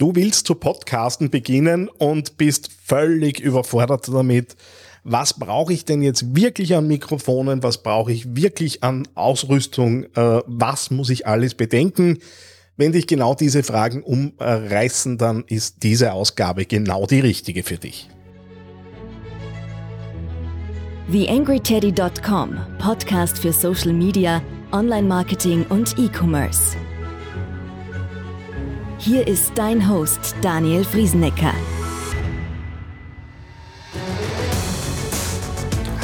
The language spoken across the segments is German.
Du willst zu Podcasten beginnen und bist völlig überfordert damit. Was brauche ich denn jetzt wirklich an Mikrofonen? Was brauche ich wirklich an Ausrüstung? Äh, was muss ich alles bedenken? Wenn dich genau diese Fragen umreißen, dann ist diese Ausgabe genau die richtige für dich. TheAngryTeddy.com, Podcast für Social Media, Online-Marketing und E-Commerce. Hier ist dein Host Daniel Friesenecker.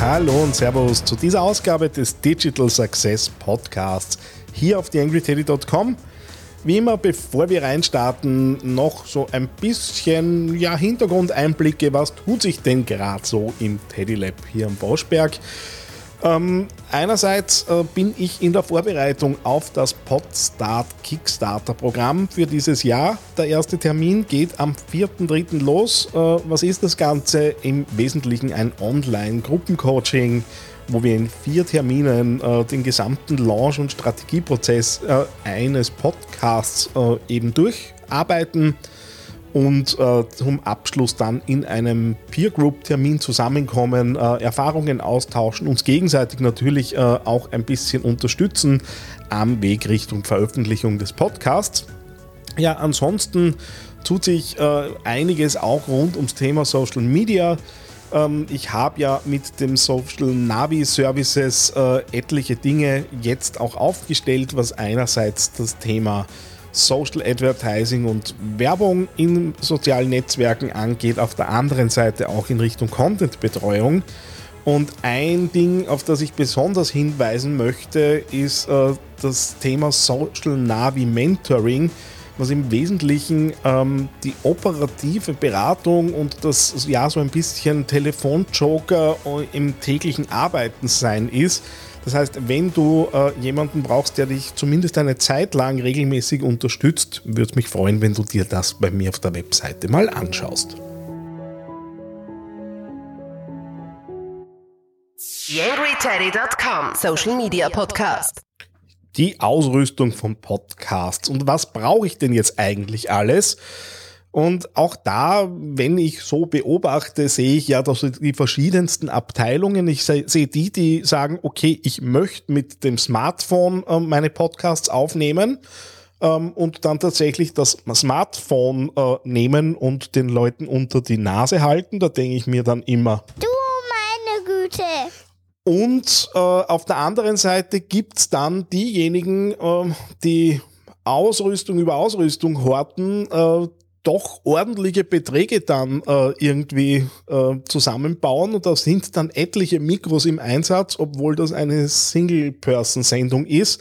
Hallo und Servus zu dieser Ausgabe des Digital Success Podcasts hier auf TheAngryTeddy.com. Wie immer, bevor wir reinstarten, noch so ein bisschen ja, Hintergrundeinblicke. Was tut sich denn gerade so im Teddy Lab hier am Boschberg? Ähm, einerseits äh, bin ich in der Vorbereitung auf das Podstart Kickstarter Programm für dieses Jahr. Der erste Termin geht am 4.3. los. Äh, was ist das Ganze? Im Wesentlichen ein Online-Gruppencoaching, wo wir in vier Terminen äh, den gesamten Launch- und Strategieprozess äh, eines Podcasts äh, eben durcharbeiten und äh, zum Abschluss dann in einem Peer Group Termin zusammenkommen, äh, Erfahrungen austauschen, uns gegenseitig natürlich äh, auch ein bisschen unterstützen am Weg Richtung Veröffentlichung des Podcasts. Ja, ansonsten tut sich äh, einiges auch rund ums Thema Social Media. Ähm, ich habe ja mit dem Social Navi Services äh, etliche Dinge jetzt auch aufgestellt, was einerseits das Thema Social Advertising und Werbung in sozialen Netzwerken angeht, auf der anderen Seite auch in Richtung Content-Betreuung. Und ein Ding, auf das ich besonders hinweisen möchte, ist äh, das Thema Social Navi Mentoring, was im Wesentlichen ähm, die operative Beratung und das ja so ein bisschen Telefonjoker im täglichen Arbeiten sein ist das heißt, wenn du äh, jemanden brauchst, der dich zumindest eine Zeit lang regelmäßig unterstützt, würde es mich freuen, wenn du dir das bei mir auf der Webseite mal anschaust. YangryTeddy.com Social Media Podcast. Die Ausrüstung von Podcasts. Und was brauche ich denn jetzt eigentlich alles? Und auch da, wenn ich so beobachte, sehe ich ja, dass die verschiedensten Abteilungen, ich sehe die, die sagen, okay, ich möchte mit dem Smartphone äh, meine Podcasts aufnehmen ähm, und dann tatsächlich das Smartphone äh, nehmen und den Leuten unter die Nase halten. Da denke ich mir dann immer. Du meine Güte. Und äh, auf der anderen Seite gibt's dann diejenigen, äh, die Ausrüstung über Ausrüstung horten, äh, doch ordentliche Beträge dann äh, irgendwie äh, zusammenbauen und da sind dann etliche Mikros im Einsatz, obwohl das eine Single-Person-Sendung ist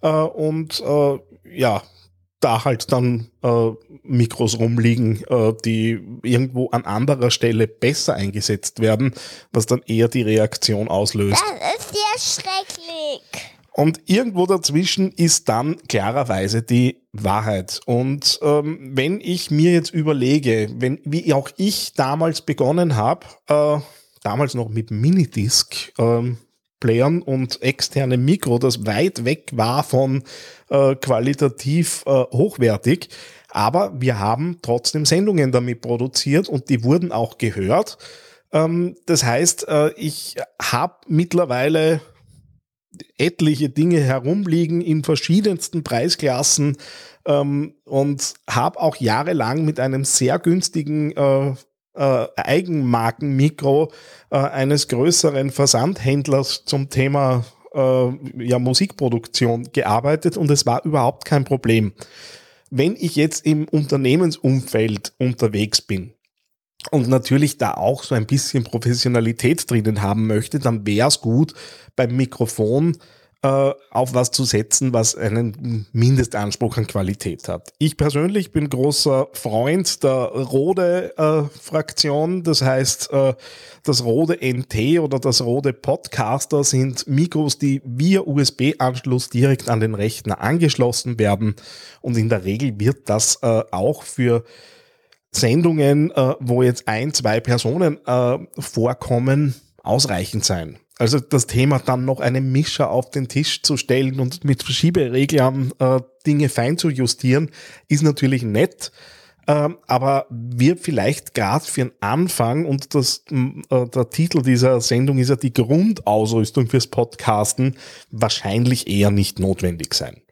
äh, und äh, ja, da halt dann äh, Mikros rumliegen, äh, die irgendwo an anderer Stelle besser eingesetzt werden, was dann eher die Reaktion auslöst. Das ist ja schrecklich. Und irgendwo dazwischen ist dann klarerweise die Wahrheit. Und ähm, wenn ich mir jetzt überlege, wenn, wie auch ich damals begonnen habe, äh, damals noch mit Minidisc, ähm, Playern und externem Mikro, das weit weg war von äh, qualitativ äh, hochwertig. Aber wir haben trotzdem Sendungen damit produziert und die wurden auch gehört. Ähm, das heißt, äh, ich habe mittlerweile etliche Dinge herumliegen in verschiedensten Preisklassen ähm, und habe auch jahrelang mit einem sehr günstigen äh, äh, Eigenmarkenmikro äh, eines größeren Versandhändlers zum Thema äh, ja, Musikproduktion gearbeitet und es war überhaupt kein Problem. Wenn ich jetzt im Unternehmensumfeld unterwegs bin, und natürlich da auch so ein bisschen Professionalität drinnen haben möchte, dann wäre es gut, beim Mikrofon äh, auf was zu setzen, was einen Mindestanspruch an Qualität hat. Ich persönlich bin großer Freund der Rode-Fraktion. Äh, das heißt, äh, das Rode NT oder das Rode Podcaster sind Mikros, die via USB-Anschluss direkt an den Rechner angeschlossen werden. Und in der Regel wird das äh, auch für Sendungen, äh, wo jetzt ein, zwei Personen äh, vorkommen, ausreichend sein. Also das Thema dann noch einen Mischer auf den Tisch zu stellen und mit Schiebereglern äh, Dinge fein zu justieren, ist natürlich nett. ähm, aber wird vielleicht gerade für den Anfang und das, äh, der Titel dieser Sendung ist ja die Grundausrüstung fürs Podcasten wahrscheinlich eher nicht notwendig sein.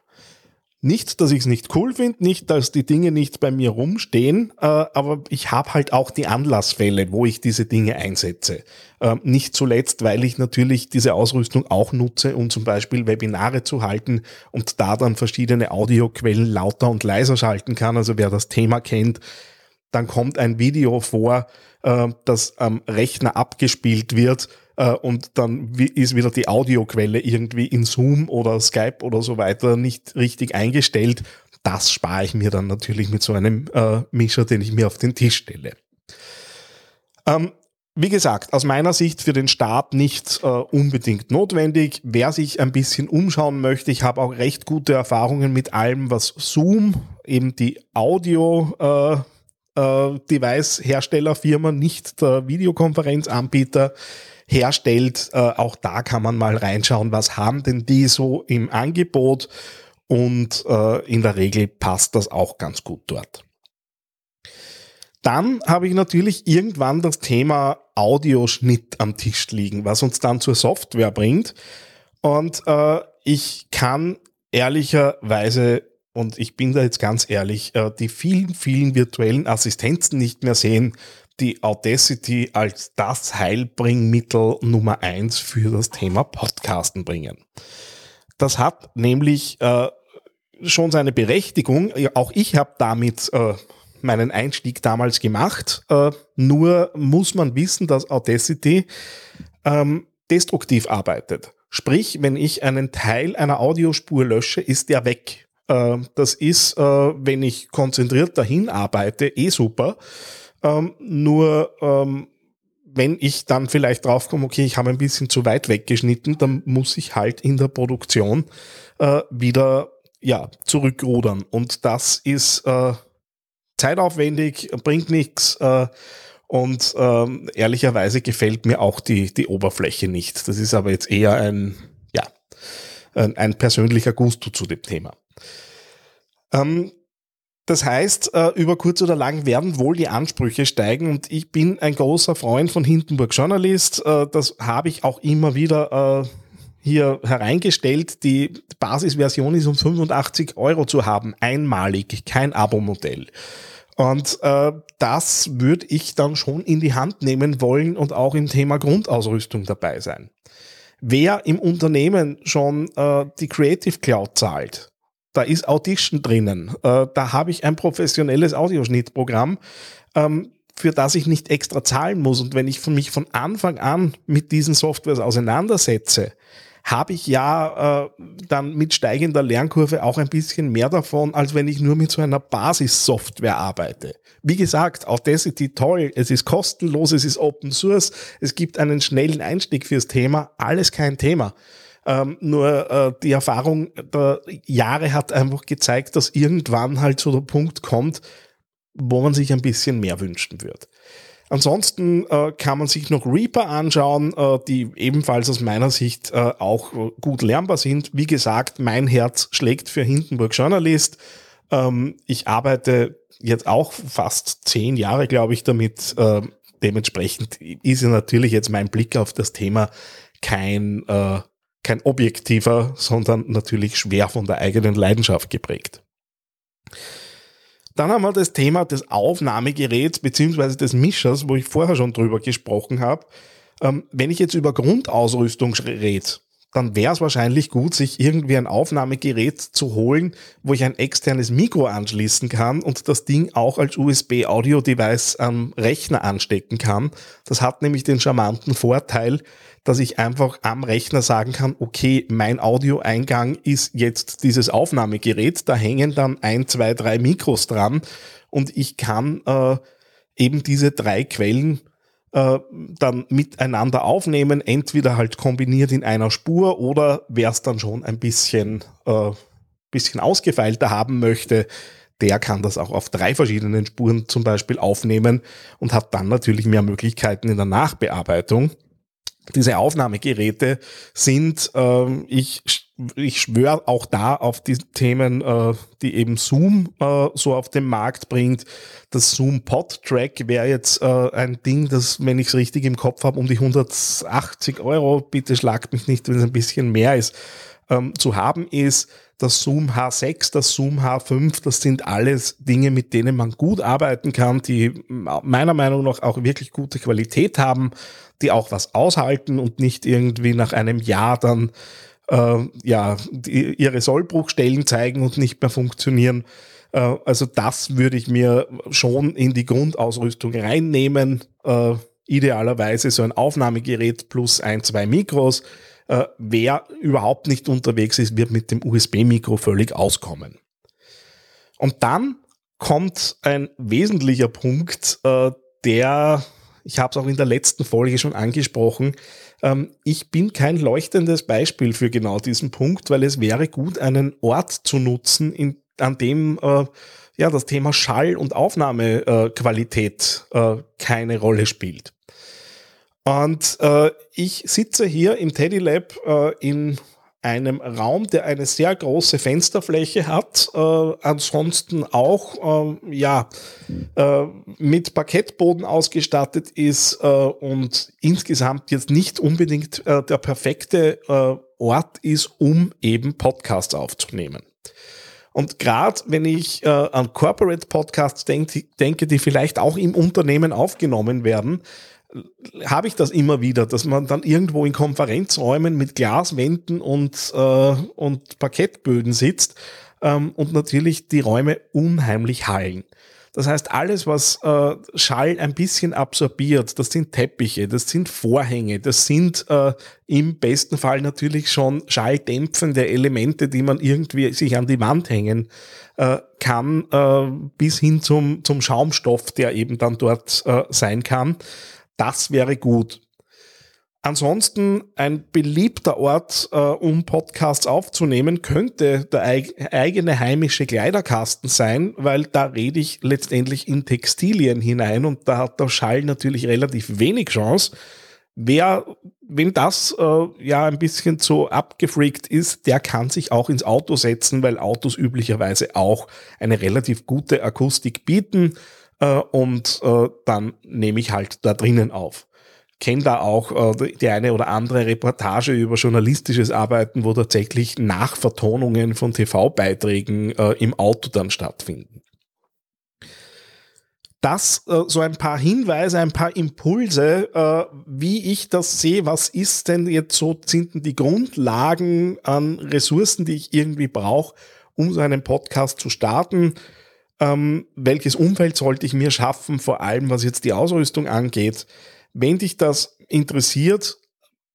Nicht, dass ich es nicht cool finde, nicht, dass die Dinge nicht bei mir rumstehen, äh, aber ich habe halt auch die Anlassfälle, wo ich diese Dinge einsetze. Äh, nicht zuletzt, weil ich natürlich diese Ausrüstung auch nutze, um zum Beispiel Webinare zu halten und da dann verschiedene Audioquellen lauter und leiser schalten kann. Also wer das Thema kennt, dann kommt ein Video vor, äh, das am Rechner abgespielt wird äh, und dann ist wieder die Audioquelle irgendwie in Zoom oder Skype oder so weiter nicht richtig eingestellt. Das spare ich mir dann natürlich mit so einem äh, Mischer, den ich mir auf den Tisch stelle. Ähm, wie gesagt, aus meiner Sicht für den Start nicht äh, unbedingt notwendig. Wer sich ein bisschen umschauen möchte, ich habe auch recht gute Erfahrungen mit allem, was Zoom, eben die Audio äh, äh, Device-Herstellerfirma, nicht der Videokonferenzanbieter, herstellt. Äh, auch da kann man mal reinschauen, was haben denn die so im Angebot und äh, in der Regel passt das auch ganz gut dort. Dann habe ich natürlich irgendwann das Thema Audioschnitt am Tisch liegen, was uns dann zur Software bringt. Und äh, ich kann ehrlicherweise, und ich bin da jetzt ganz ehrlich, äh, die vielen, vielen virtuellen Assistenzen nicht mehr sehen, die Audacity als das Heilbringmittel Nummer eins für das Thema Podcasten bringen. Das hat nämlich äh, schon seine Berechtigung. Auch ich habe damit äh, meinen Einstieg damals gemacht. Nur muss man wissen, dass Audacity ähm, destruktiv arbeitet. Sprich, wenn ich einen Teil einer Audiospur lösche, ist der weg. Äh, das ist, äh, wenn ich konzentriert dahin arbeite, eh super. Ähm, nur ähm, wenn ich dann vielleicht draufkomme, okay, ich habe ein bisschen zu weit weggeschnitten, dann muss ich halt in der Produktion äh, wieder ja, zurückrudern. Und das ist äh, zeitaufwendig, bringt nichts. Und ähm, ehrlicherweise gefällt mir auch die, die Oberfläche nicht. Das ist aber jetzt eher ein, ein, ein persönlicher Gusto zu dem Thema. Ähm, das heißt, äh, über kurz oder lang werden wohl die Ansprüche steigen und ich bin ein großer Freund von Hindenburg Journalist. Äh, das habe ich auch immer wieder äh, hier hereingestellt. Die Basisversion ist um 85 Euro zu haben, einmalig, kein Abo-Modell. Und äh, das würde ich dann schon in die Hand nehmen wollen und auch im Thema Grundausrüstung dabei sein. Wer im Unternehmen schon äh, die Creative Cloud zahlt, da ist Audition drinnen. Äh, da habe ich ein professionelles Audioschnittprogramm, ähm, für das ich nicht extra zahlen muss. Und wenn ich mich von Anfang an mit diesen Softwares auseinandersetze, habe ich ja äh, dann mit steigender Lernkurve auch ein bisschen mehr davon, als wenn ich nur mit so einer Basissoftware arbeite. Wie gesagt, Audacity toll, es ist kostenlos, es ist Open Source, es gibt einen schnellen Einstieg fürs Thema, alles kein Thema. Ähm, nur äh, die Erfahrung der Jahre hat einfach gezeigt, dass irgendwann halt so der Punkt kommt, wo man sich ein bisschen mehr wünschen wird. Ansonsten äh, kann man sich noch Reaper anschauen, äh, die ebenfalls aus meiner Sicht äh, auch gut lernbar sind. Wie gesagt, mein Herz schlägt für Hindenburg Journalist. Ähm, ich arbeite jetzt auch fast zehn Jahre, glaube ich, damit. Äh, dementsprechend ist ja natürlich jetzt mein Blick auf das Thema kein äh, kein objektiver, sondern natürlich schwer von der eigenen Leidenschaft geprägt. Dann haben wir das Thema des Aufnahmegeräts beziehungsweise des Mischers, wo ich vorher schon drüber gesprochen habe. Ähm, wenn ich jetzt über Grundausrüstung rede, dann wäre es wahrscheinlich gut, sich irgendwie ein Aufnahmegerät zu holen, wo ich ein externes Mikro anschließen kann und das Ding auch als USB-Audio-Device am Rechner anstecken kann. Das hat nämlich den charmanten Vorteil, dass ich einfach am Rechner sagen kann, okay, mein Audioeingang ist jetzt dieses Aufnahmegerät, da hängen dann ein, zwei, drei Mikros dran und ich kann äh, eben diese drei Quellen äh, dann miteinander aufnehmen, entweder halt kombiniert in einer Spur oder wer es dann schon ein bisschen, äh, bisschen ausgefeilter haben möchte, der kann das auch auf drei verschiedenen Spuren zum Beispiel aufnehmen und hat dann natürlich mehr Möglichkeiten in der Nachbearbeitung. Diese Aufnahmegeräte sind, ähm, ich, ich schwöre auch da auf die Themen, äh, die eben Zoom äh, so auf den Markt bringt. Das Zoom Pod Track wäre jetzt äh, ein Ding, das, wenn ich es richtig im Kopf habe, um die 180 Euro, bitte schlagt mich nicht, wenn es ein bisschen mehr ist, ähm, zu haben ist. Das Zoom H6, das Zoom H5, das sind alles Dinge, mit denen man gut arbeiten kann, die meiner Meinung nach auch wirklich gute Qualität haben die auch was aushalten und nicht irgendwie nach einem Jahr dann äh, ja, die, ihre Sollbruchstellen zeigen und nicht mehr funktionieren. Äh, also das würde ich mir schon in die Grundausrüstung reinnehmen. Äh, idealerweise so ein Aufnahmegerät plus ein, zwei Mikros. Äh, wer überhaupt nicht unterwegs ist, wird mit dem USB-Mikro völlig auskommen. Und dann kommt ein wesentlicher Punkt, äh, der ich habe es auch in der letzten Folge schon angesprochen. Ähm, ich bin kein leuchtendes Beispiel für genau diesen Punkt, weil es wäre gut, einen Ort zu nutzen, in, an dem äh, ja das Thema Schall- und Aufnahmequalität äh, keine Rolle spielt. Und äh, ich sitze hier im Teddy Lab äh, in einem Raum, der eine sehr große Fensterfläche hat, äh, ansonsten auch äh, ja äh, mit Parkettboden ausgestattet ist äh, und insgesamt jetzt nicht unbedingt äh, der perfekte äh, Ort ist, um eben Podcasts aufzunehmen. Und gerade wenn ich an Corporate Podcasts denk, denke, die vielleicht auch im Unternehmen aufgenommen werden, habe ich das immer wieder, dass man dann irgendwo in Konferenzräumen mit Glaswänden und, äh, und Parkettböden sitzt ähm, und natürlich die Räume unheimlich hallen. Das heißt, alles, was äh, Schall ein bisschen absorbiert, das sind Teppiche, das sind Vorhänge, das sind äh, im besten Fall natürlich schon schalldämpfende Elemente, die man irgendwie sich an die Wand hängen äh, kann, äh, bis hin zum, zum Schaumstoff, der eben dann dort äh, sein kann. Das wäre gut. Ansonsten ein beliebter Ort, äh, um Podcasts aufzunehmen, könnte der eig eigene heimische Kleiderkasten sein, weil da rede ich letztendlich in Textilien hinein und da hat der Schall natürlich relativ wenig Chance. Wer, wenn das äh, ja ein bisschen zu abgefreakt ist, der kann sich auch ins Auto setzen, weil Autos üblicherweise auch eine relativ gute Akustik bieten äh, und äh, dann nehme ich halt da drinnen auf. Kenne da auch äh, die eine oder andere Reportage über journalistisches Arbeiten, wo tatsächlich Nachvertonungen von TV-Beiträgen äh, im Auto dann stattfinden. Das äh, so ein paar Hinweise, ein paar Impulse, äh, wie ich das sehe. Was ist denn jetzt so, sind denn die Grundlagen an Ressourcen, die ich irgendwie brauche, um so einen Podcast zu starten? Ähm, welches Umfeld sollte ich mir schaffen, vor allem was jetzt die Ausrüstung angeht. Wenn dich das interessiert,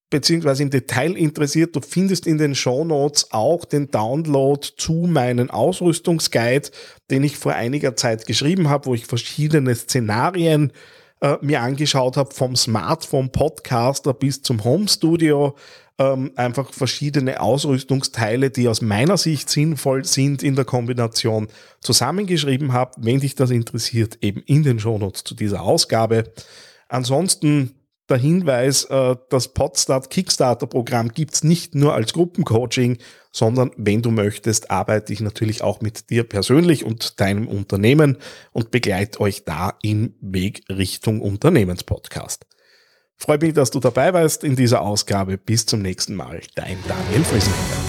beziehungsweise im Detail interessiert, du findest in den Show Notes auch den Download zu meinen Ausrüstungsguide, den ich vor einiger Zeit geschrieben habe, wo ich verschiedene Szenarien äh, mir angeschaut habe, vom Smartphone Podcaster bis zum Home Studio, ähm, einfach verschiedene Ausrüstungsteile, die aus meiner Sicht sinnvoll sind in der Kombination zusammengeschrieben habe. Wenn dich das interessiert, eben in den Shownotes zu dieser Ausgabe. Ansonsten der Hinweis, äh, das Podstart Kickstarter Programm gibt's nicht nur als Gruppencoaching, sondern wenn du möchtest, arbeite ich natürlich auch mit dir persönlich und deinem Unternehmen und begleite euch da im Weg Richtung Unternehmenspodcast. Freut mich, dass du dabei warst in dieser Ausgabe. Bis zum nächsten Mal. Dein Daniel Friesenberger.